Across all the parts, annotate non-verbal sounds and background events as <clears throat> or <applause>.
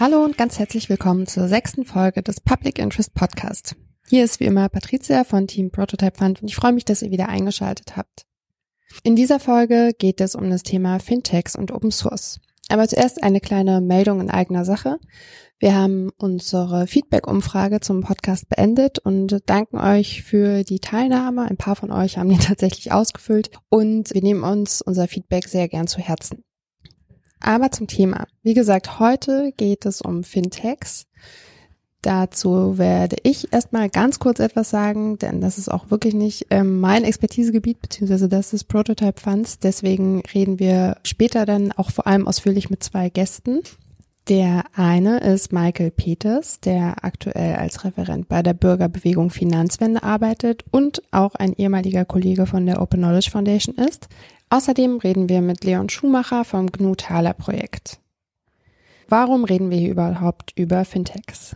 Hallo und ganz herzlich willkommen zur sechsten Folge des Public Interest Podcast. Hier ist wie immer Patricia von Team Prototype Fund und ich freue mich, dass ihr wieder eingeschaltet habt. In dieser Folge geht es um das Thema Fintechs und Open Source. Aber zuerst eine kleine Meldung in eigener Sache. Wir haben unsere Feedback-Umfrage zum Podcast beendet und danken euch für die Teilnahme. Ein paar von euch haben die <laughs> tatsächlich ausgefüllt und wir nehmen uns unser Feedback sehr gern zu Herzen. Aber zum Thema. Wie gesagt, heute geht es um Fintechs. Dazu werde ich erstmal ganz kurz etwas sagen, denn das ist auch wirklich nicht ähm, mein Expertisegebiet, beziehungsweise das ist Prototype Funds. Deswegen reden wir später dann auch vor allem ausführlich mit zwei Gästen. Der eine ist Michael Peters, der aktuell als Referent bei der Bürgerbewegung Finanzwende arbeitet und auch ein ehemaliger Kollege von der Open Knowledge Foundation ist. Außerdem reden wir mit Leon Schumacher vom GNU Thaler Projekt. Warum reden wir hier überhaupt über Fintechs?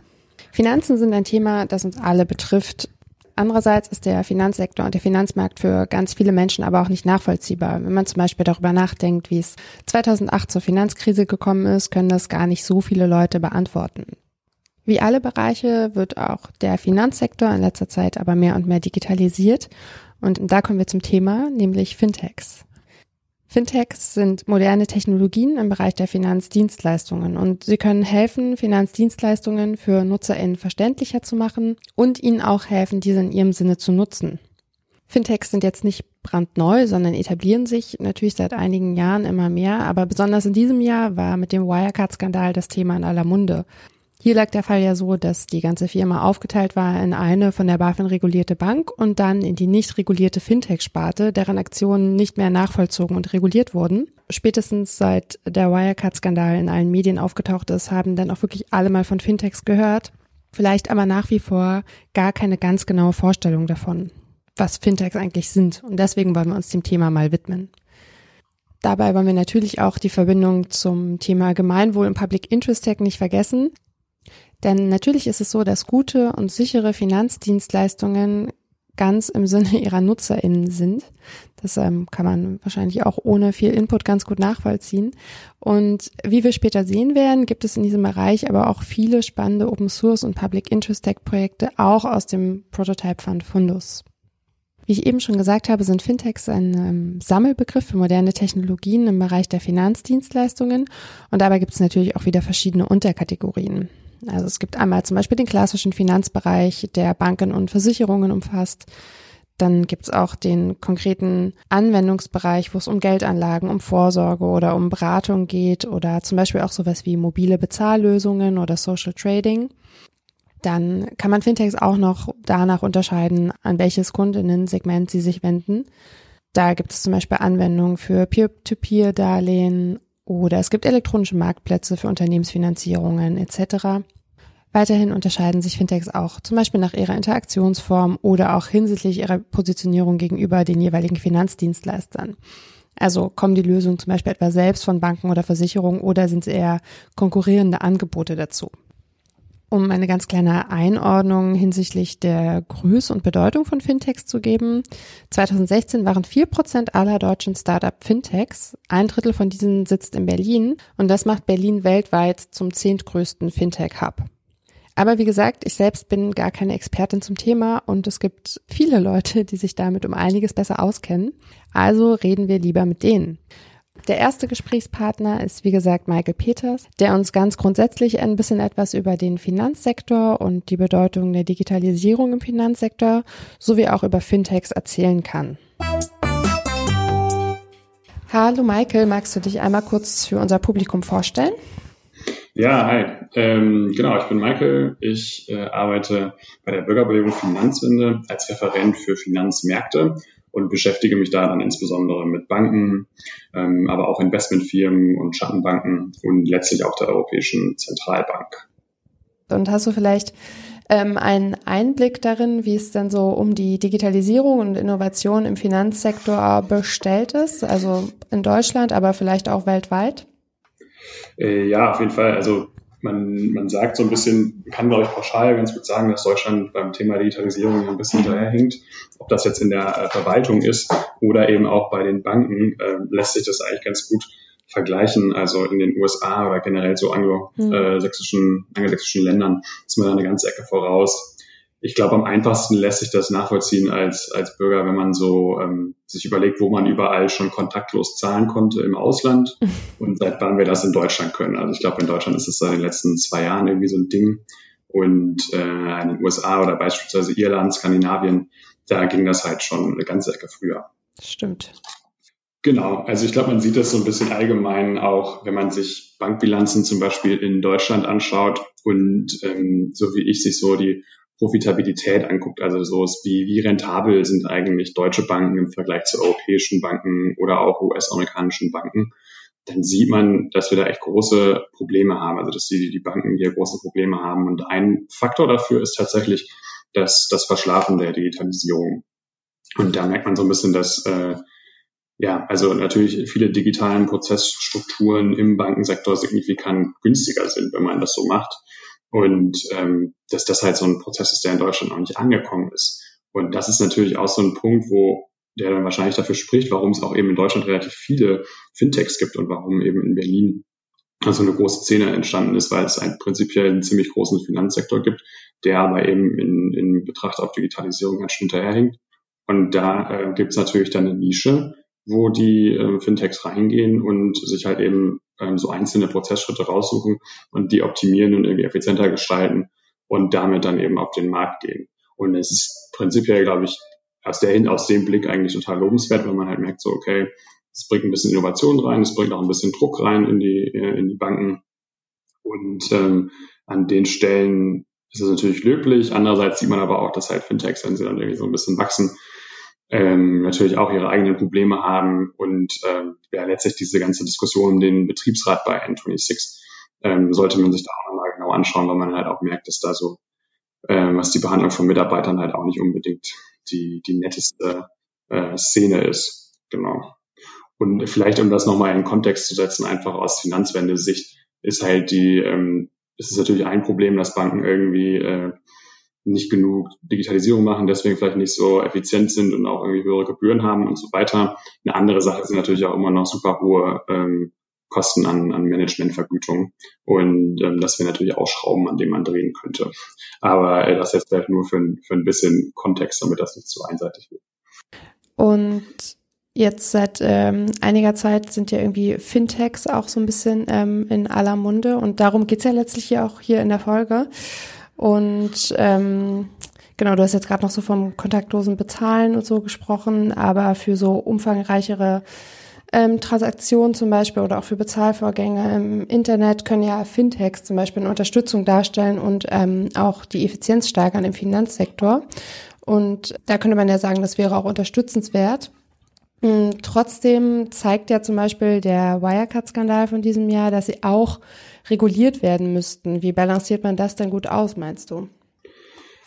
Finanzen sind ein Thema, das uns alle betrifft. Andererseits ist der Finanzsektor und der Finanzmarkt für ganz viele Menschen aber auch nicht nachvollziehbar. Wenn man zum Beispiel darüber nachdenkt, wie es 2008 zur Finanzkrise gekommen ist, können das gar nicht so viele Leute beantworten. Wie alle Bereiche wird auch der Finanzsektor in letzter Zeit aber mehr und mehr digitalisiert. Und da kommen wir zum Thema, nämlich Fintechs. Fintechs sind moderne Technologien im Bereich der Finanzdienstleistungen und sie können helfen, Finanzdienstleistungen für NutzerInnen verständlicher zu machen und ihnen auch helfen, diese in ihrem Sinne zu nutzen. Fintechs sind jetzt nicht brandneu, sondern etablieren sich natürlich seit einigen Jahren immer mehr, aber besonders in diesem Jahr war mit dem Wirecard-Skandal das Thema in aller Munde. Hier lag der Fall ja so, dass die ganze Firma aufgeteilt war in eine von der BaFin regulierte Bank und dann in die nicht regulierte Fintech-Sparte, deren Aktionen nicht mehr nachvollzogen und reguliert wurden. Spätestens seit der Wirecard-Skandal in allen Medien aufgetaucht ist, haben dann auch wirklich alle mal von Fintechs gehört. Vielleicht aber nach wie vor gar keine ganz genaue Vorstellung davon, was Fintechs eigentlich sind. Und deswegen wollen wir uns dem Thema mal widmen. Dabei wollen wir natürlich auch die Verbindung zum Thema Gemeinwohl und Public Interest Tech nicht vergessen. Denn natürlich ist es so, dass gute und sichere Finanzdienstleistungen ganz im Sinne <laughs> ihrer NutzerInnen sind. Das ähm, kann man wahrscheinlich auch ohne viel Input ganz gut nachvollziehen. Und wie wir später sehen werden, gibt es in diesem Bereich aber auch viele spannende Open Source und Public Interest Tech Projekte, auch aus dem Prototype Fund Fundus. Wie ich eben schon gesagt habe, sind Fintechs ein ähm, Sammelbegriff für moderne Technologien im Bereich der Finanzdienstleistungen. Und dabei gibt es natürlich auch wieder verschiedene Unterkategorien. Also es gibt einmal zum Beispiel den klassischen Finanzbereich, der Banken und Versicherungen umfasst. Dann gibt's auch den konkreten Anwendungsbereich, wo es um Geldanlagen, um Vorsorge oder um Beratung geht oder zum Beispiel auch sowas wie mobile Bezahllösungen oder Social Trading. Dann kann man Fintechs auch noch danach unterscheiden, an welches Kundinnen-Segment sie sich wenden. Da gibt es zum Beispiel Anwendungen für Peer-to-Peer-Darlehen oder es gibt elektronische Marktplätze für Unternehmensfinanzierungen etc. Weiterhin unterscheiden sich Fintechs auch zum Beispiel nach ihrer Interaktionsform oder auch hinsichtlich ihrer Positionierung gegenüber den jeweiligen Finanzdienstleistern. Also kommen die Lösungen zum Beispiel etwa selbst von Banken oder Versicherungen oder sind es eher konkurrierende Angebote dazu? Um eine ganz kleine Einordnung hinsichtlich der Größe und Bedeutung von Fintechs zu geben. 2016 waren vier Prozent aller deutschen Startup Fintechs. Ein Drittel von diesen sitzt in Berlin und das macht Berlin weltweit zum zehntgrößten Fintech-Hub. Aber wie gesagt, ich selbst bin gar keine Expertin zum Thema und es gibt viele Leute, die sich damit um einiges besser auskennen. Also reden wir lieber mit denen. Der erste Gesprächspartner ist, wie gesagt, Michael Peters, der uns ganz grundsätzlich ein bisschen etwas über den Finanzsektor und die Bedeutung der Digitalisierung im Finanzsektor sowie auch über Fintechs erzählen kann. Hallo Michael, magst du dich einmal kurz für unser Publikum vorstellen? Ja, hi. Ähm, genau, ich bin Michael. Ich äh, arbeite bei der Bürgerbewegung Finanzwende als Referent für Finanzmärkte und beschäftige mich da dann insbesondere mit Banken, ähm, aber auch Investmentfirmen und Schattenbanken und letztlich auch der Europäischen Zentralbank. Und hast du vielleicht ähm, einen Einblick darin, wie es denn so um die Digitalisierung und Innovation im Finanzsektor bestellt ist, also in Deutschland, aber vielleicht auch weltweit? Äh, ja, auf jeden Fall. Also man, man sagt so ein bisschen, kann glaube ich pauschal ganz gut sagen, dass Deutschland beim Thema Digitalisierung ein bisschen hinterherhinkt. Ob das jetzt in der äh, Verwaltung ist oder eben auch bei den Banken, äh, lässt sich das eigentlich ganz gut vergleichen, also in den USA oder generell so anglosächsischen, hm. angelsächsischen Ländern, ist man da eine ganze Ecke voraus. Ich glaube, am einfachsten lässt sich das nachvollziehen als, als Bürger, wenn man so ähm, sich überlegt, wo man überall schon kontaktlos zahlen konnte im Ausland <laughs> und seit wann wir das in Deutschland können. Also ich glaube, in Deutschland ist es seit den letzten zwei Jahren irgendwie so ein Ding. Und äh, in den USA oder beispielsweise Irland, Skandinavien, da ging das halt schon eine ganze Ecke früher. Stimmt. Genau, also ich glaube, man sieht das so ein bisschen allgemein auch, wenn man sich Bankbilanzen zum Beispiel in Deutschland anschaut und ähm, so wie ich sich so die Profitabilität anguckt, also so ist wie, wie rentabel sind eigentlich deutsche Banken im Vergleich zu europäischen Banken oder auch US-amerikanischen Banken, dann sieht man, dass wir da echt große Probleme haben, also dass die, die Banken hier große Probleme haben. Und ein Faktor dafür ist tatsächlich das, das Verschlafen der Digitalisierung. Und da merkt man so ein bisschen, dass äh, ja, also natürlich viele digitalen Prozessstrukturen im Bankensektor signifikant günstiger sind, wenn man das so macht. Und ähm, dass das halt so ein Prozess ist, der in Deutschland noch nicht angekommen ist. Und das ist natürlich auch so ein Punkt, wo der dann wahrscheinlich dafür spricht, warum es auch eben in Deutschland relativ viele Fintechs gibt und warum eben in Berlin also eine große Szene entstanden ist, weil es einen prinzipiell einen ziemlich großen Finanzsektor gibt, der aber eben in, in Betracht auf Digitalisierung ganz schön hinterherhinkt. Und da äh, gibt es natürlich dann eine Nische, wo die äh, Fintechs reingehen und sich halt eben ähm, so einzelne Prozessschritte raussuchen und die optimieren und irgendwie effizienter gestalten und damit dann eben auf den Markt gehen. Und es ist prinzipiell, glaube ich, aus, der, aus dem Blick eigentlich total lobenswert, wenn man halt merkt, so, okay, es bringt ein bisschen Innovation rein, es bringt auch ein bisschen Druck rein in die, äh, in die Banken. Und ähm, an den Stellen ist es natürlich löblich. Andererseits sieht man aber auch, dass halt Fintechs, wenn sie dann irgendwie so ein bisschen wachsen, ähm, natürlich auch ihre eigenen Probleme haben und ähm, ja, letztlich diese ganze Diskussion um den Betriebsrat bei N26 ähm, sollte man sich da auch nochmal genau anschauen, weil man halt auch merkt, dass da so, ähm, was die Behandlung von Mitarbeitern halt auch nicht unbedingt die, die netteste äh, Szene ist. Genau. Und vielleicht, um das nochmal in Kontext zu setzen, einfach aus Finanzwende-Sicht, ist halt die, ähm, ist es natürlich ein Problem, dass Banken irgendwie äh, nicht genug Digitalisierung machen, deswegen vielleicht nicht so effizient sind und auch irgendwie höhere Gebühren haben und so weiter. Eine andere Sache sind natürlich auch immer noch super hohe ähm, Kosten an, an Managementvergütung. Und ähm, das wäre natürlich auch Schrauben, an denen man drehen könnte. Aber äh, das jetzt vielleicht nur für, für ein bisschen Kontext, damit das nicht zu einseitig wird. Und jetzt seit ähm, einiger Zeit sind ja irgendwie Fintechs auch so ein bisschen ähm, in aller Munde. Und darum geht's ja letztlich hier auch hier in der Folge. Und ähm, genau, du hast jetzt gerade noch so vom kontaktlosen Bezahlen und so gesprochen, aber für so umfangreichere ähm, Transaktionen zum Beispiel oder auch für Bezahlvorgänge im Internet können ja Fintechs zum Beispiel eine Unterstützung darstellen und ähm, auch die Effizienz steigern im Finanzsektor. Und da könnte man ja sagen, das wäre auch unterstützenswert. Mm, trotzdem zeigt ja zum Beispiel der Wirecard-Skandal von diesem Jahr, dass sie auch reguliert werden müssten. Wie balanciert man das denn gut aus, meinst du?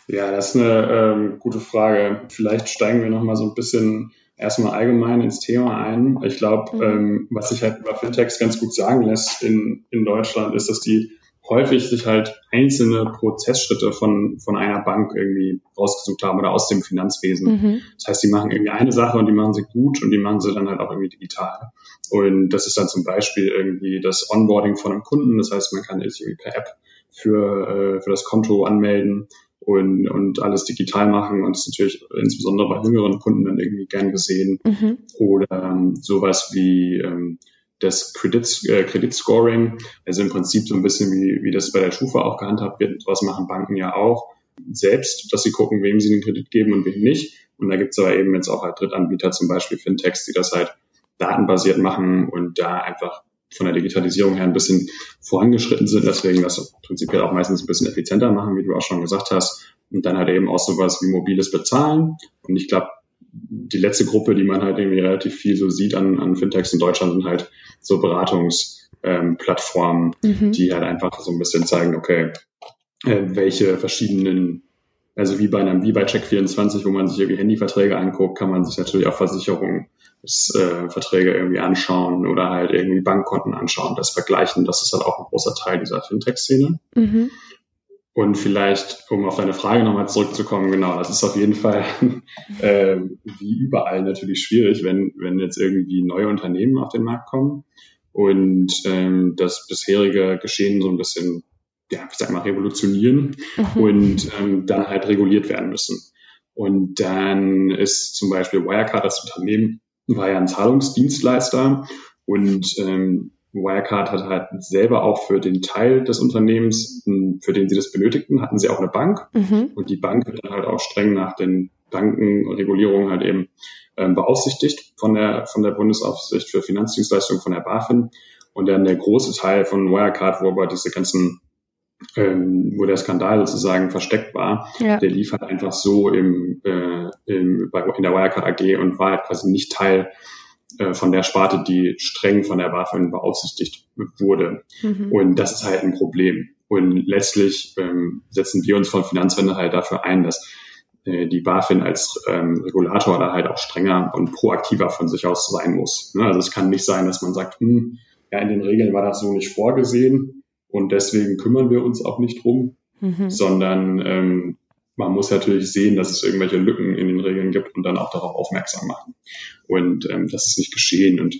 Ja, das ist eine ähm, gute Frage. Vielleicht steigen wir noch mal so ein bisschen erstmal allgemein ins Thema ein. Ich glaube, mhm. ähm, was sich halt über Fintechs ganz gut sagen lässt in, in Deutschland, ist, dass die häufig sich halt einzelne Prozessschritte von, von einer Bank irgendwie rausgesucht haben oder aus dem Finanzwesen. Mhm. Das heißt, die machen irgendwie eine Sache und die machen sie gut und die machen sie dann halt auch irgendwie digital. Und das ist dann zum Beispiel irgendwie das Onboarding von einem Kunden. Das heißt, man kann sich irgendwie per App für, äh, für das Konto anmelden und, und alles digital machen. Und das ist natürlich insbesondere bei jüngeren Kunden dann irgendwie gern gesehen. Mhm. Oder ähm, sowas wie ähm, das Credit, äh, Kreditscoring, also im Prinzip so ein bisschen wie, wie das bei der Schufa auch gehandhabt wird, was machen Banken ja auch selbst, dass sie gucken, wem sie den Kredit geben und wem nicht. Und da gibt es aber eben jetzt auch halt Drittanbieter, zum Beispiel Fintechs, die das halt datenbasiert machen und da einfach von der Digitalisierung her ein bisschen vorangeschritten sind, deswegen das prinzipiell auch meistens ein bisschen effizienter machen, wie du auch schon gesagt hast. Und dann halt eben auch sowas wie mobiles Bezahlen. Und ich glaube, die letzte Gruppe, die man halt irgendwie relativ viel so sieht an, an Fintechs in Deutschland, sind halt so Beratungsplattformen, ähm, mhm. die halt einfach so ein bisschen zeigen, okay, äh, welche verschiedenen, also wie bei einem, wie bei Check24, wo man sich irgendwie Handyverträge anguckt, kann man sich natürlich auch Versicherungen, äh, irgendwie anschauen oder halt irgendwie Bankkonten anschauen, das vergleichen. Das ist halt auch ein großer Teil dieser Fintech-Szene. Mhm. Und vielleicht, um auf deine Frage nochmal zurückzukommen, genau, das ist auf jeden Fall <laughs> äh, wie überall natürlich schwierig, wenn, wenn jetzt irgendwie neue Unternehmen auf den Markt kommen. und ähm, das bisherige Geschehen so ein bisschen, ja, ich sag mal, revolutionieren mhm. und ähm, dann halt reguliert werden müssen. Und dann ist zum Beispiel Wirecard, das Unternehmen, war ja ein Zahlungsdienstleister und ähm, Wirecard hat halt selber auch für den Teil des Unternehmens, hm, für den sie das benötigten, hatten sie auch eine Bank. Mhm. Und die Bank wird dann halt auch streng nach den Bankenregulierungen halt eben ähm, beaufsichtigt von der, von der Bundesaufsicht für Finanzdienstleistungen, von der BaFin. Und dann der große Teil von Wirecard, wo aber diese ganzen, ähm, wo der Skandal sozusagen versteckt war, ja. der lief halt einfach so im, äh, im, bei, in der Wirecard AG und war halt quasi nicht Teil äh, von der Sparte, die streng von der BaFin beaufsichtigt wurde. Mhm. Und das ist halt ein Problem. Und letztlich ähm, setzen wir uns von Finanzwende halt dafür ein, dass äh, die BaFin als ähm, Regulator da halt auch strenger und proaktiver von sich aus sein muss. Ne? Also es kann nicht sein, dass man sagt, hm, ja, in den Regeln war das so nicht vorgesehen und deswegen kümmern wir uns auch nicht drum, mhm. sondern ähm, man muss natürlich sehen, dass es irgendwelche Lücken in den Regeln gibt und dann auch darauf aufmerksam machen. Und ähm, das ist nicht geschehen. Und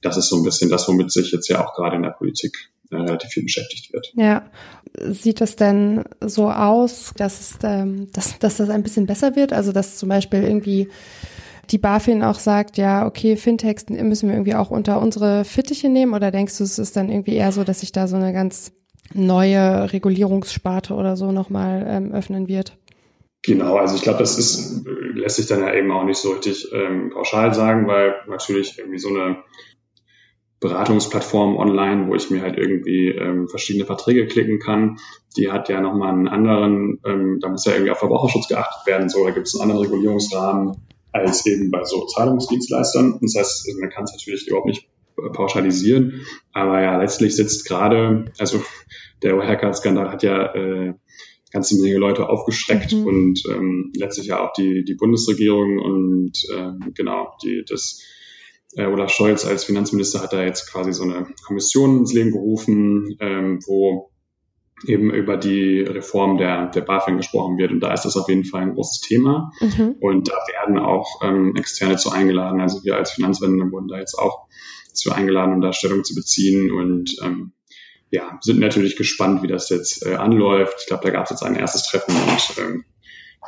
das ist so ein bisschen das, womit sich jetzt ja auch gerade in der Politik äh, relativ viel beschäftigt wird. Ja. Sieht es denn so aus, dass, es, ähm, dass, dass das ein bisschen besser wird? Also dass zum Beispiel irgendwie die BaFin auch sagt, ja, okay, Fintechs müssen wir irgendwie auch unter unsere Fittiche nehmen? Oder denkst du, es ist dann irgendwie eher so, dass sich da so eine ganz neue Regulierungssparte oder so nochmal ähm, öffnen wird? Genau, also ich glaube, das ist, lässt sich dann ja eben auch nicht so richtig ähm, pauschal sagen, weil natürlich irgendwie so eine Beratungsplattform online, wo ich mir halt irgendwie ähm, verschiedene Verträge klicken kann, die hat ja nochmal einen anderen, ähm, da muss ja irgendwie auf Verbraucherschutz geachtet werden, so, da gibt es einen anderen Regulierungsrahmen als eben bei so Zahlungsdienstleistern. Das heißt, man kann es natürlich überhaupt nicht pauschalisieren, aber ja, letztlich sitzt gerade, also der Wirecard-Skandal hat ja äh, ganze Menge Leute aufgeschreckt mhm. und ähm, letztlich ja auch die, die Bundesregierung und ähm, genau, die, das äh, Olaf Scholz als Finanzminister hat da jetzt quasi so eine Kommission ins Leben gerufen, ähm, wo eben über die Reform der, der BaFin gesprochen wird. Und da ist das auf jeden Fall ein großes Thema. Mhm. Und da werden auch ähm, Externe zu eingeladen. Also wir als Finanzwende wurden da jetzt auch zu eingeladen, um da Stellung zu beziehen. Und ähm, ja, sind natürlich gespannt, wie das jetzt äh, anläuft. Ich glaube, da gab es jetzt ein erstes Treffen und ähm,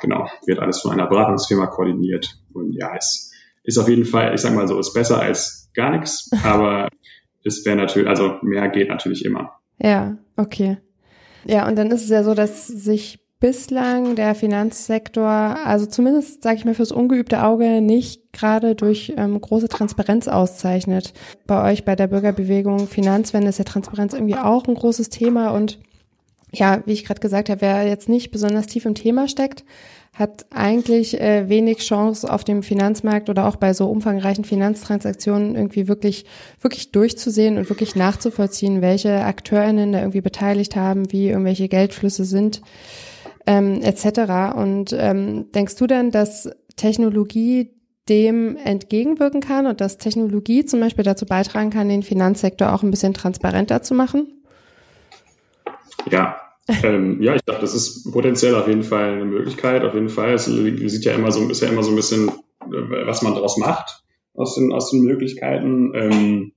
genau, wird alles von einer Beratungsfirma koordiniert. Und ja, es ist auf jeden Fall, ich sag mal so, ist besser als gar nichts, <laughs> aber es wäre natürlich, also mehr geht natürlich immer. Ja, okay. Ja, und dann ist es ja so, dass sich bislang der Finanzsektor, also zumindest sage ich mal fürs ungeübte Auge, nicht gerade durch ähm, große Transparenz auszeichnet. Bei euch bei der Bürgerbewegung Finanzwende ist ja Transparenz irgendwie auch ein großes Thema und ja, wie ich gerade gesagt habe, wer jetzt nicht besonders tief im Thema steckt, hat eigentlich äh, wenig Chance auf dem Finanzmarkt oder auch bei so umfangreichen Finanztransaktionen irgendwie wirklich wirklich durchzusehen und wirklich nachzuvollziehen, welche Akteurinnen da irgendwie beteiligt haben, wie irgendwelche Geldflüsse sind ähm, etc. Und ähm, denkst du denn, dass Technologie dem entgegenwirken kann und dass Technologie zum Beispiel dazu beitragen kann, den Finanzsektor auch ein bisschen transparenter zu machen? Ja, ähm, ja, ich glaube, das ist potenziell auf jeden Fall eine Möglichkeit. Auf jeden Fall. Es sieht ja immer so, ist ja immer so ein bisschen, äh, was man daraus macht aus den, aus den Möglichkeiten. Ähm,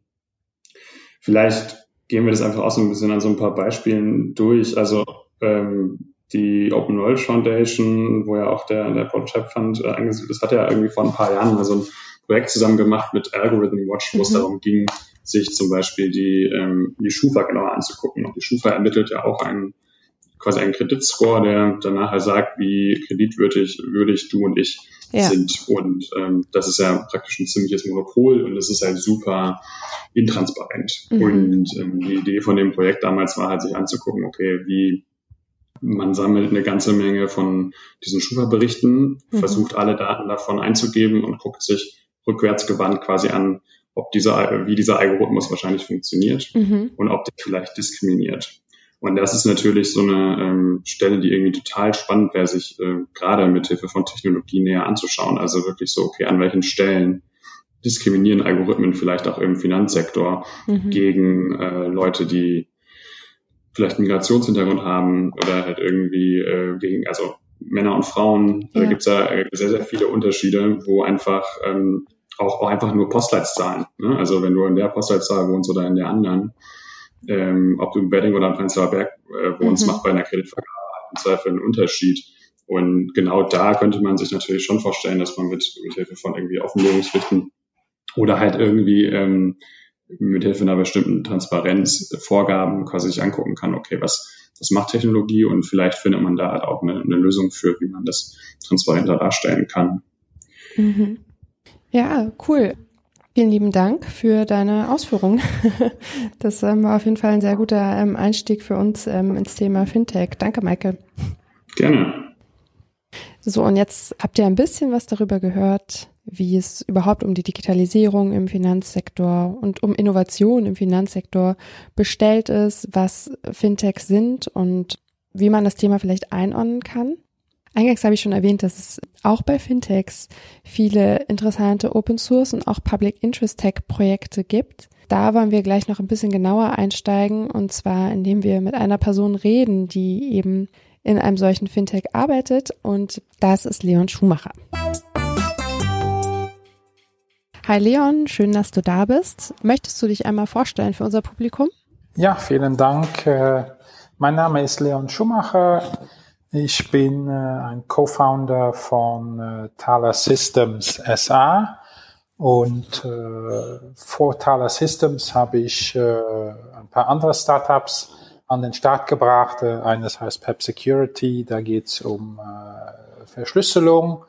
vielleicht gehen wir das einfach auch so ein bisschen an so ein paar Beispielen durch. Also ähm, die Open Knowledge Foundation, wo ja auch der, der Prototype Fund äh, angesiedelt ist, hat ja irgendwie vor ein paar Jahren mal so ein Projekt zusammen gemacht mit Algorithm Watch, wo es mhm. darum ging, sich zum Beispiel die, ähm, die Schufa genauer anzugucken. Und die Schufa ermittelt ja auch einen quasi einen Kreditscore, der dann nachher sagt, wie kreditwürdig würdig du und ich ja. sind. Und ähm, das ist ja praktisch ein ziemliches Monopol und es ist halt super intransparent. Mhm. Und ähm, die Idee von dem Projekt damals war halt, sich anzugucken, okay, wie man sammelt eine ganze Menge von diesen Schufa-Berichten, mhm. versucht alle Daten davon einzugeben und guckt sich rückwärtsgewandt quasi an, ob dieser, wie dieser Algorithmus wahrscheinlich funktioniert mhm. und ob der vielleicht diskriminiert. Und das ist natürlich so eine ähm, Stelle, die irgendwie total spannend wäre, sich äh, gerade mit Hilfe von Technologie näher anzuschauen. Also wirklich so, okay, an welchen Stellen diskriminieren Algorithmen vielleicht auch im Finanzsektor mhm. gegen äh, Leute, die vielleicht Migrationshintergrund haben oder halt irgendwie äh, gegen, also Männer und Frauen, ja. da gibt's ja äh, sehr, sehr viele Unterschiede, wo einfach ähm, auch, auch einfach nur Postleitzahlen. Ne? Also wenn du in der Postleitzahl wohnst oder in der anderen, ähm, ob du in Wedding oder in Prenzlauer Berg äh, wohnst, mhm. macht bei einer Kreditvergabe im Zweifel einen Unterschied. Und genau da könnte man sich natürlich schon vorstellen, dass man mit, mit Hilfe von irgendwie Offenlegungspflichten oder halt irgendwie ähm, mit Hilfe einer bestimmten Transparenzvorgaben quasi sich angucken kann, okay, was, was macht Technologie und vielleicht findet man da halt auch eine, eine Lösung für, wie man das transparenter darstellen kann. Mhm. Ja, cool. Vielen lieben Dank für deine Ausführungen. <laughs> Das ähm, war auf jeden Fall ein sehr guter ähm, Einstieg für uns ähm, ins Thema Fintech. Danke, Michael. Gerne. So, und jetzt habt ihr ein bisschen was darüber gehört, wie es überhaupt um die Digitalisierung im Finanzsektor und um Innovation im Finanzsektor bestellt ist, was Fintechs sind und wie man das Thema vielleicht einordnen kann. Eingangs habe ich schon erwähnt, dass es auch bei Fintechs viele interessante Open Source und auch Public Interest Tech Projekte gibt. Da wollen wir gleich noch ein bisschen genauer einsteigen und zwar indem wir mit einer Person reden, die eben in einem solchen Fintech arbeitet und das ist Leon Schumacher. Hi Leon, schön, dass du da bist. Möchtest du dich einmal vorstellen für unser Publikum? Ja, vielen Dank. Äh, mein Name ist Leon Schumacher. Ich bin äh, ein Co-Founder von äh, Thaler Systems SA und vor Thaler Systems habe ich ein paar andere Startups an den Start gebracht. Eines heißt Pep Security, da geht es um Verschlüsselung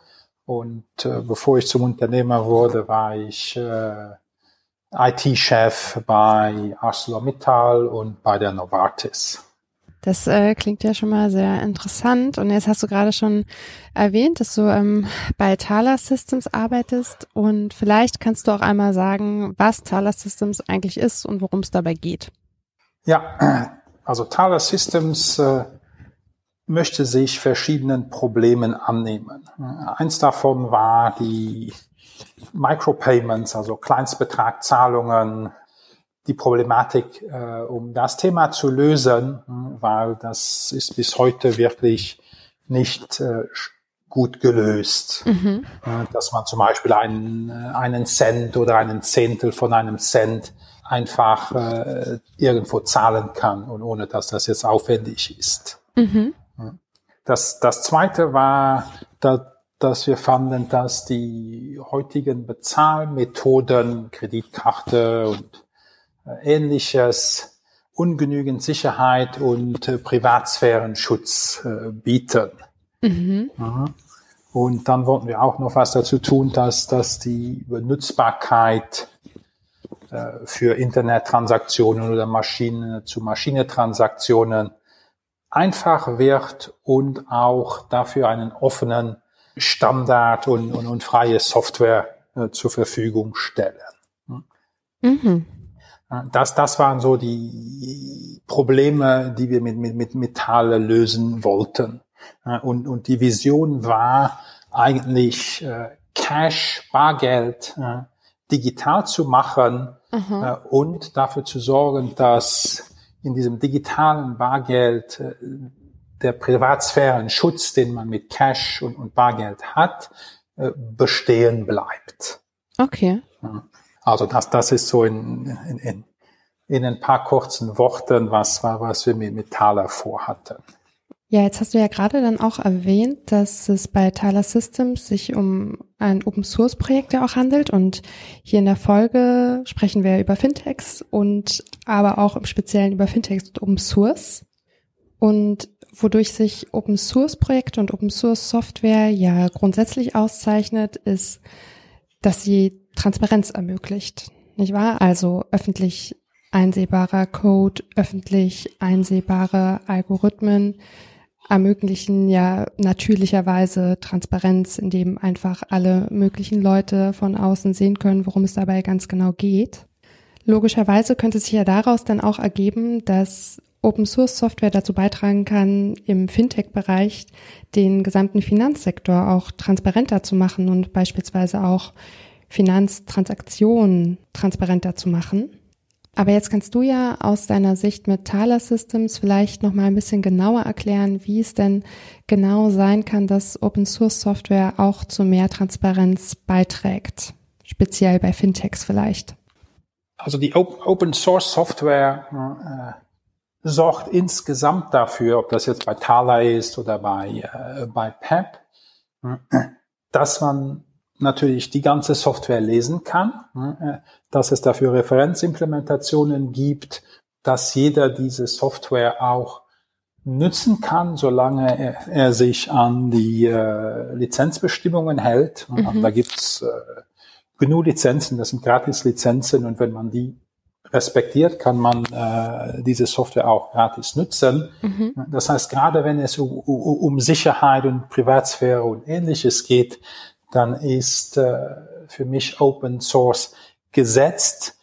und äh, bevor ich zum Unternehmer wurde, war ich äh, IT-Chef bei ArcelorMittal und bei der Novartis. Das äh, klingt ja schon mal sehr interessant. Und jetzt hast du gerade schon erwähnt, dass du ähm, bei Thaler Systems arbeitest. Und vielleicht kannst du auch einmal sagen, was Thaler Systems eigentlich ist und worum es dabei geht. Ja, also Thaler Systems äh, möchte sich verschiedenen Problemen annehmen. Eins davon war die Micropayments, also Kleinstbetragzahlungen, die Problematik, äh, um das Thema zu lösen, weil das ist bis heute wirklich nicht äh, gut gelöst. Mhm. Dass man zum Beispiel einen, einen Cent oder einen Zehntel von einem Cent einfach äh, irgendwo zahlen kann und ohne dass das jetzt aufwendig ist. Mhm. Das, das zweite war, da, dass wir fanden, dass die heutigen Bezahlmethoden, Kreditkarte und äh, ähnliches, ungenügend Sicherheit und äh, Privatsphärenschutz äh, bieten. Mhm. Und dann wollten wir auch noch was dazu tun, dass, dass die Benutzbarkeit äh, für Internettransaktionen oder Maschine zu Maschine-Transaktionen einfach wird und auch dafür einen offenen Standard und, und, und freie Software äh, zur Verfügung stellen. Mhm. Das, das waren so die Probleme, die wir mit, mit, mit Metalle lösen wollten. Und, und die Vision war eigentlich äh, Cash, Bargeld äh, digital zu machen mhm. äh, und dafür zu sorgen, dass in diesem digitalen Bargeld äh, der Privatsphärenschutz, den man mit Cash und, und Bargeld hat, äh, bestehen bleibt. Okay. Also das, das ist so in, in, in, in ein paar kurzen Worten, was war, was wir mit, mit Thaler vorhatten. Ja, jetzt hast du ja gerade dann auch erwähnt, dass es bei Tyler Systems sich um ein Open Source Projekt ja auch handelt. Und hier in der Folge sprechen wir über Fintechs und aber auch im Speziellen über Fintechs und Open Source. Und wodurch sich Open Source Projekte und Open Source Software ja grundsätzlich auszeichnet, ist, dass sie Transparenz ermöglicht, nicht wahr? Also öffentlich einsehbarer Code, öffentlich einsehbare Algorithmen, ermöglichen ja natürlicherweise Transparenz, indem einfach alle möglichen Leute von außen sehen können, worum es dabei ganz genau geht. Logischerweise könnte sich ja daraus dann auch ergeben, dass Open Source Software dazu beitragen kann, im Fintech-Bereich den gesamten Finanzsektor auch transparenter zu machen und beispielsweise auch Finanztransaktionen transparenter zu machen. Aber jetzt kannst du ja aus deiner Sicht mit Thaler Systems vielleicht noch mal ein bisschen genauer erklären, wie es denn genau sein kann, dass Open Source Software auch zu mehr Transparenz beiträgt. speziell bei Fintechs vielleicht? Also die Open Source Software äh, sorgt insgesamt dafür, ob das jetzt bei Thala ist oder bei, äh, bei PEP, dass man natürlich die ganze Software lesen kann, äh, dass es dafür Referenzimplementationen gibt, dass jeder diese Software auch nützen kann, solange er, er sich an die äh, Lizenzbestimmungen hält. Mhm. Da gibt's äh, genug Lizenzen, das sind Gratis-Lizenzen und wenn man die respektiert, kann man äh, diese Software auch gratis nutzen. Mhm. Das heißt, gerade wenn es um, um, Sicherheit und Privatsphäre und ähnliches geht, dann ist äh, für mich Open Source gesetzt,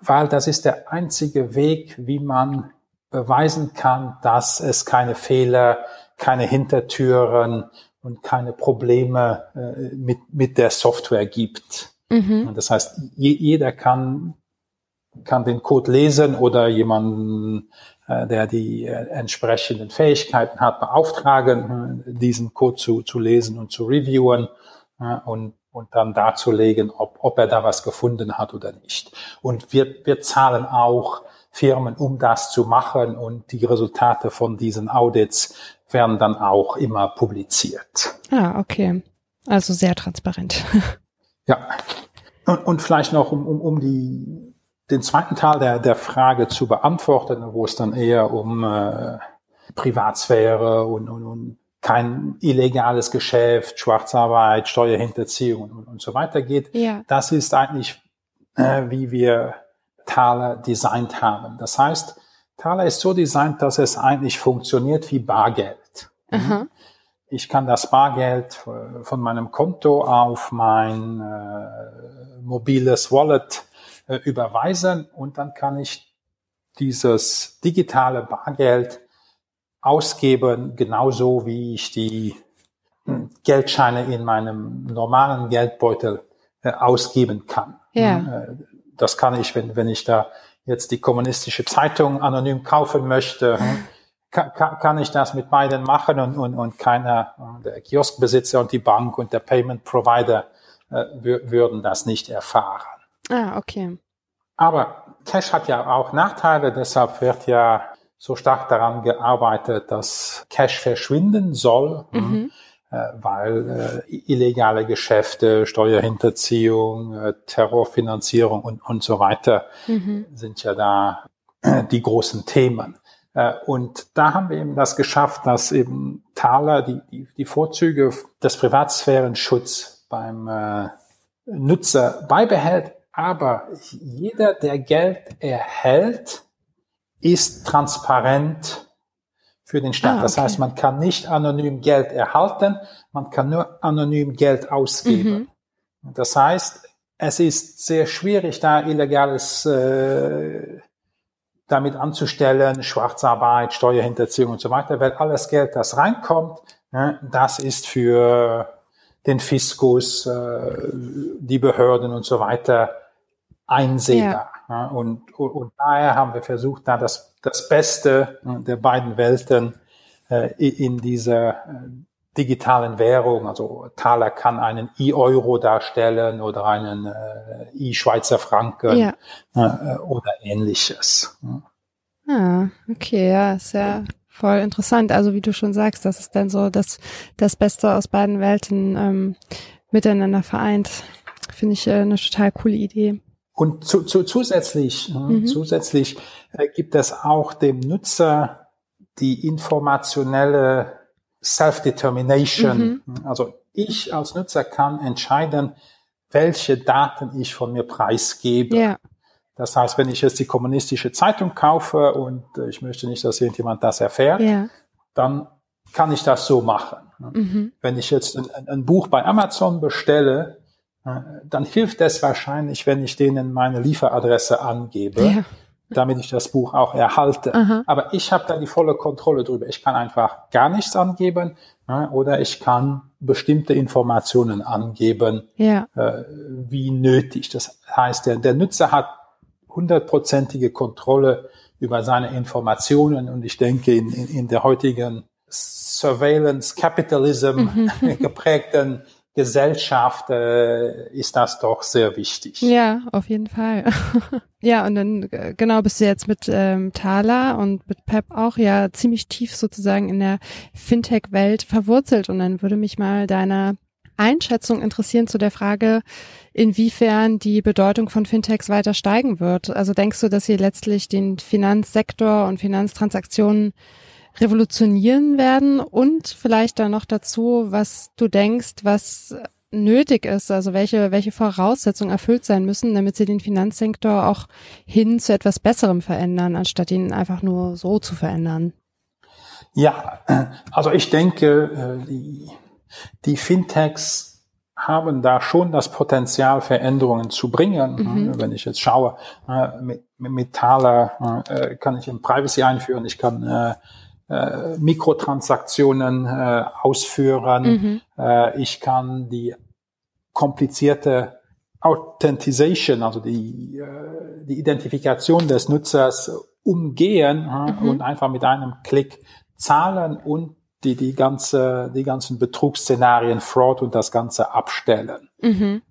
weil das ist der einzige Weg, wie man beweisen kann, dass es keine Fehler, keine Hintertüren und keine Probleme äh, mit, mit der Software gibt. Mhm. Das heißt, je, jeder kann kann den Code lesen oder jemanden, äh, der die äh, entsprechenden Fähigkeiten hat, beauftragen, äh, diesen Code zu, zu lesen und zu reviewen und, und dann darzulegen, ob, ob er da was gefunden hat oder nicht. Und wir, wir zahlen auch Firmen, um das zu machen und die Resultate von diesen Audits werden dann auch immer publiziert. Ah, okay. Also sehr transparent. <laughs> ja. Und, und vielleicht noch, um, um, um die den zweiten Teil der, der Frage zu beantworten, wo es dann eher um äh, Privatsphäre und, und, und kein illegales Geschäft, Schwarzarbeit, Steuerhinterziehung und, und so weiter geht. Ja. Das ist eigentlich, äh, wie wir Thaler designt haben. Das heißt, Thaler ist so designt, dass es eigentlich funktioniert wie Bargeld. Aha. Ich kann das Bargeld äh, von meinem Konto auf mein äh, mobiles Wallet äh, überweisen und dann kann ich dieses digitale Bargeld ausgeben, genauso wie ich die hm, Geldscheine in meinem normalen Geldbeutel äh, ausgeben kann. Ja. Hm, äh, das kann ich, wenn, wenn ich da jetzt die kommunistische Zeitung anonym kaufen möchte, hm, kann, kann ich das mit beiden machen und, und, und keiner, der Kioskbesitzer und die Bank und der Payment Provider äh, würden das nicht erfahren. Ah, okay. Aber Cash hat ja auch Nachteile, deshalb wird ja so stark daran gearbeitet, dass Cash verschwinden soll, mhm. äh, weil äh, illegale Geschäfte, Steuerhinterziehung, äh, Terrorfinanzierung und, und so weiter mhm. sind ja da äh, die großen Themen. Äh, und da haben wir eben das geschafft, dass eben Thaler die, die, die Vorzüge des Privatsphärenschutz beim äh, Nutzer beibehält, aber jeder, der Geld erhält, ist transparent für den Staat. Ah, okay. Das heißt, man kann nicht anonym Geld erhalten, man kann nur anonym Geld ausgeben. Mhm. Das heißt, es ist sehr schwierig, da illegales äh, damit anzustellen, Schwarzarbeit, Steuerhinterziehung und so weiter, weil alles Geld, das reinkommt, ne, das ist für den Fiskus, äh, die Behörden und so weiter einsehbar. Ja. Und, und, und, daher haben wir versucht, da das, das Beste äh, der beiden Welten äh, in dieser äh, digitalen Währung, also Thaler kann einen E-Euro darstellen oder einen äh, E-Schweizer Franken ja. äh, oder ähnliches. Ah, okay, ja, ist ja voll interessant. Also wie du schon sagst, das ist dann so das, das Beste aus beiden Welten ähm, miteinander vereint. Finde ich äh, eine total coole Idee. Und zu, zu, zusätzlich, mhm. zusätzlich äh, gibt es auch dem Nutzer die informationelle Self-Determination. Mhm. Also ich als Nutzer kann entscheiden, welche Daten ich von mir preisgebe. Ja. Das heißt, wenn ich jetzt die kommunistische Zeitung kaufe und äh, ich möchte nicht, dass irgendjemand das erfährt, ja. dann kann ich das so machen. Mhm. Wenn ich jetzt ein, ein, Buch bei Amazon bestelle, dann hilft es wahrscheinlich, wenn ich denen meine Lieferadresse angebe, ja. damit ich das Buch auch erhalte. Aha. Aber ich habe da die volle Kontrolle drüber. Ich kann einfach gar nichts angeben oder ich kann bestimmte Informationen angeben, ja. äh, wie nötig. Das heißt, der, der Nutzer hat hundertprozentige Kontrolle über seine Informationen und ich denke, in, in, in der heutigen Surveillance Capitalism mhm. <laughs> geprägten Gesellschaft äh, ist das doch sehr wichtig. Ja, auf jeden Fall. <laughs> ja, und dann äh, genau bist du jetzt mit ähm, Thaler und mit Pep auch ja ziemlich tief sozusagen in der Fintech-Welt verwurzelt. Und dann würde mich mal deine Einschätzung interessieren zu der Frage, inwiefern die Bedeutung von Fintechs weiter steigen wird. Also denkst du, dass sie letztlich den Finanzsektor und Finanztransaktionen revolutionieren werden und vielleicht dann noch dazu, was du denkst, was nötig ist, also welche, welche Voraussetzungen erfüllt sein müssen, damit sie den Finanzsektor auch hin zu etwas Besserem verändern, anstatt ihn einfach nur so zu verändern. Ja, also ich denke, äh, die, die Fintechs haben da schon das Potenzial, Veränderungen zu bringen. Mhm. Wenn ich jetzt schaue, äh, mit, mit Thaler äh, kann ich im Privacy einführen, ich kann äh, Mikrotransaktionen äh, ausführen. Mhm. Äh, ich kann die komplizierte Authentisation, also die, äh, die Identifikation des Nutzers umgehen mhm. und einfach mit einem Klick zahlen und die, die ganze, die ganzen Betrugsszenarien, Fraud und das Ganze abstellen. Mhm.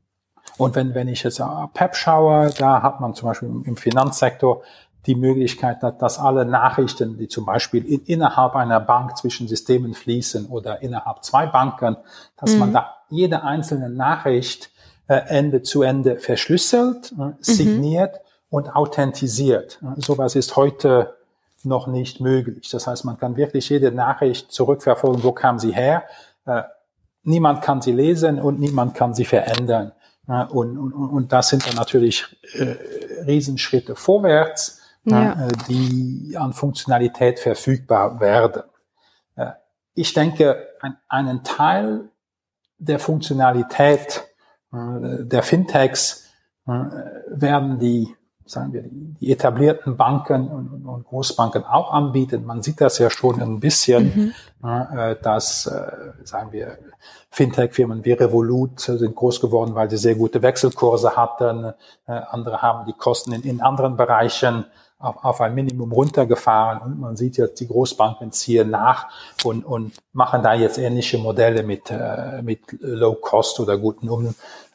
Und wenn, wenn ich jetzt PEP schaue, da hat man zum Beispiel im Finanzsektor die Möglichkeit hat, dass alle Nachrichten, die zum Beispiel in, innerhalb einer Bank zwischen Systemen fließen oder innerhalb zwei Banken, dass mhm. man da jede einzelne Nachricht äh, Ende zu Ende verschlüsselt, äh, signiert mhm. und authentisiert. Äh, sowas ist heute noch nicht möglich. Das heißt, man kann wirklich jede Nachricht zurückverfolgen, wo kam sie her. Äh, niemand kann sie lesen und niemand kann sie verändern. Äh, und, und, und das sind dann natürlich äh, Riesenschritte vorwärts ja. Äh, die an Funktionalität verfügbar werden. Äh, ich denke, einen Teil der Funktionalität äh, der Fintechs werden die, sagen wir, die etablierten Banken und, Großbanken auch anbieten. Man sieht das ja schon ein bisschen, mhm. dass, sagen wir, Fintech-Firmen wie Revolut sind groß geworden, weil sie sehr gute Wechselkurse hatten. Andere haben die Kosten in, in anderen Bereichen auf, auf ein Minimum runtergefahren und man sieht jetzt, die Großbanken ziehen nach und, und machen da jetzt ähnliche Modelle mit, äh, mit Low Cost oder guten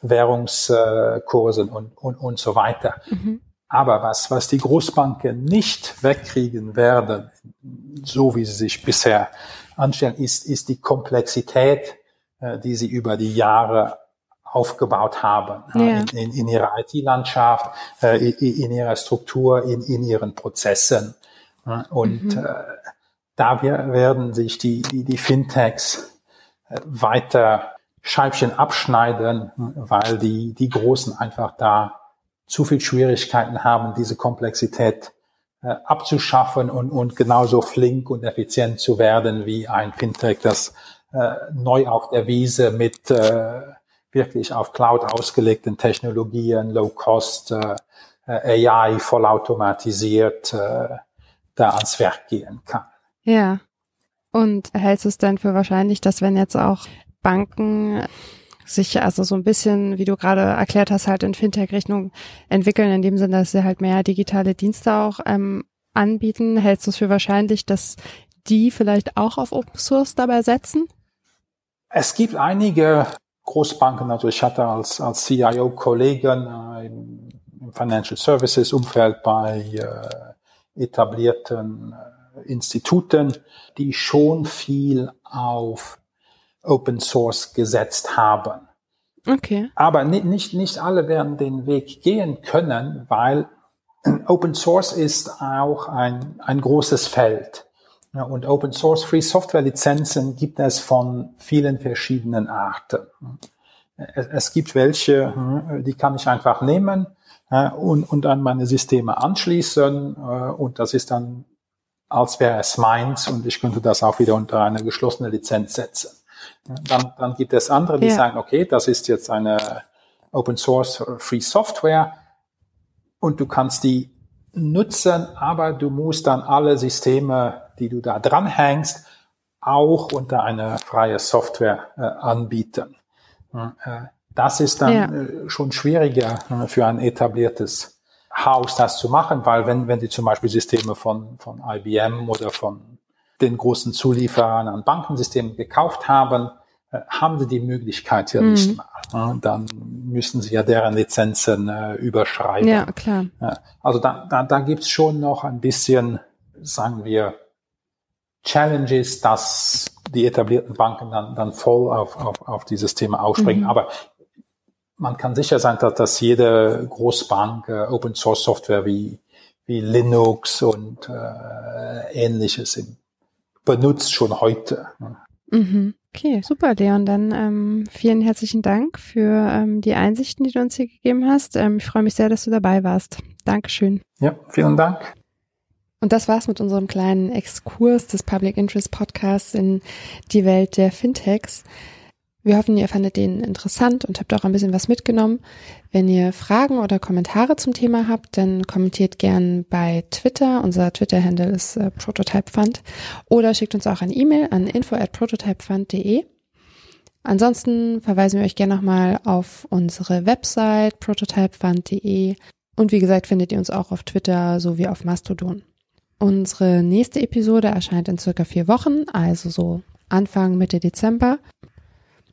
Umwährungskursen und, und, und so weiter. Mhm. Aber was, was die Großbanken nicht wegkriegen werden, so wie sie sich bisher anstellen, ist, ist die Komplexität, äh, die sie über die Jahre aufgebaut haben ja. in, in, in, ihrer IT-Landschaft, äh, in, in, ihrer Struktur, in, in ihren Prozessen. Und mhm. äh, da werden sich die, die, die Fintechs äh, weiter Scheibchen abschneiden, weil die, die Großen einfach da zu viel Schwierigkeiten haben, diese Komplexität äh, abzuschaffen und, und genauso flink und effizient zu werden wie ein Fintech, das äh, neu auf der Wiese mit äh, wirklich auf Cloud ausgelegten Technologien, Low Cost, äh, äh AI vollautomatisiert äh, da ans Werk gehen kann. Ja. Und hältst du es denn für wahrscheinlich, dass wenn jetzt auch Banken sich also so ein bisschen, wie du gerade erklärt hast, halt in Fintech-Richtung entwickeln, in dem Sinne, dass sie halt mehr digitale Dienste auch ähm, anbieten, hältst du es für wahrscheinlich, dass die vielleicht auch auf Open Source dabei setzen? Es gibt einige Großbanken, also ich hatte als, als CIO Kollegen äh, im, im, Financial Services Umfeld bei äh, etablierten äh, Instituten, die schon viel auf Open Source gesetzt haben. Okay. Aber nicht, nicht, nicht alle werden den Weg gehen können, weil <clears throat> Open Source ist auch ein, ein großes Feld. Ja, und Open Source Free Software Lizenzen gibt es von vielen verschiedenen Arten. Es, es gibt welche, hm, die kann ich einfach nehmen und, und an meine Systeme anschließen äh, und das ist dann, als wäre es meins und ich könnte das auch wieder unter eine geschlossene Lizenz setzen. Dann, dann gibt es andere, die ja. sagen, okay, das ist jetzt eine Open Source Free Software und du kannst die nutzen, aber du musst dann alle Systeme die du da dranhängst, auch unter eine freie Software äh, anbieten. Äh, das ist dann ja. äh, schon schwieriger äh, für ein etabliertes Haus, das zu machen, weil wenn, wenn die zum Beispiel Systeme von, von IBM oder von den großen Zulieferern an Bankensystemen gekauft haben, haben sie die Möglichkeit ja mhm. nicht mal. Ja, dann müssen sie ja deren Lizenzen äh, überschreiben. Ja, klar. Also da, da, da gibt's schon noch ein bisschen, sagen wir, Challenges, dass die etablierten Banken dann, dann voll auf, auf, auf dieses Thema ausspringen. Mhm. Aber man kann sicher sein, dass, dass jede Großbank äh, Open Source Software wie, wie Linux und äh, ähnliches benutzt schon heute. Mhm. Okay, super, Leon. Dann ähm, vielen herzlichen Dank für ähm, die Einsichten, die du uns hier gegeben hast. Ähm, ich freue mich sehr, dass du dabei warst. Dankeschön. Ja, vielen Dank. Und das war's mit unserem kleinen Exkurs des Public Interest Podcasts in die Welt der Fintechs. Wir hoffen, ihr fandet den interessant und habt auch ein bisschen was mitgenommen. Wenn ihr Fragen oder Kommentare zum Thema habt, dann kommentiert gern bei Twitter. Unser Twitter-Handle ist äh, PrototypeFund. Oder schickt uns auch eine E-Mail an info at prototypefund.de. Ansonsten verweisen wir euch gerne nochmal auf unsere Website prototypefund.de. Und wie gesagt, findet ihr uns auch auf Twitter sowie auf Mastodon. Unsere nächste Episode erscheint in circa vier Wochen, also so Anfang, Mitte Dezember.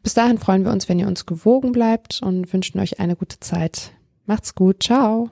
Bis dahin freuen wir uns, wenn ihr uns gewogen bleibt und wünschen euch eine gute Zeit. Macht's gut. Ciao.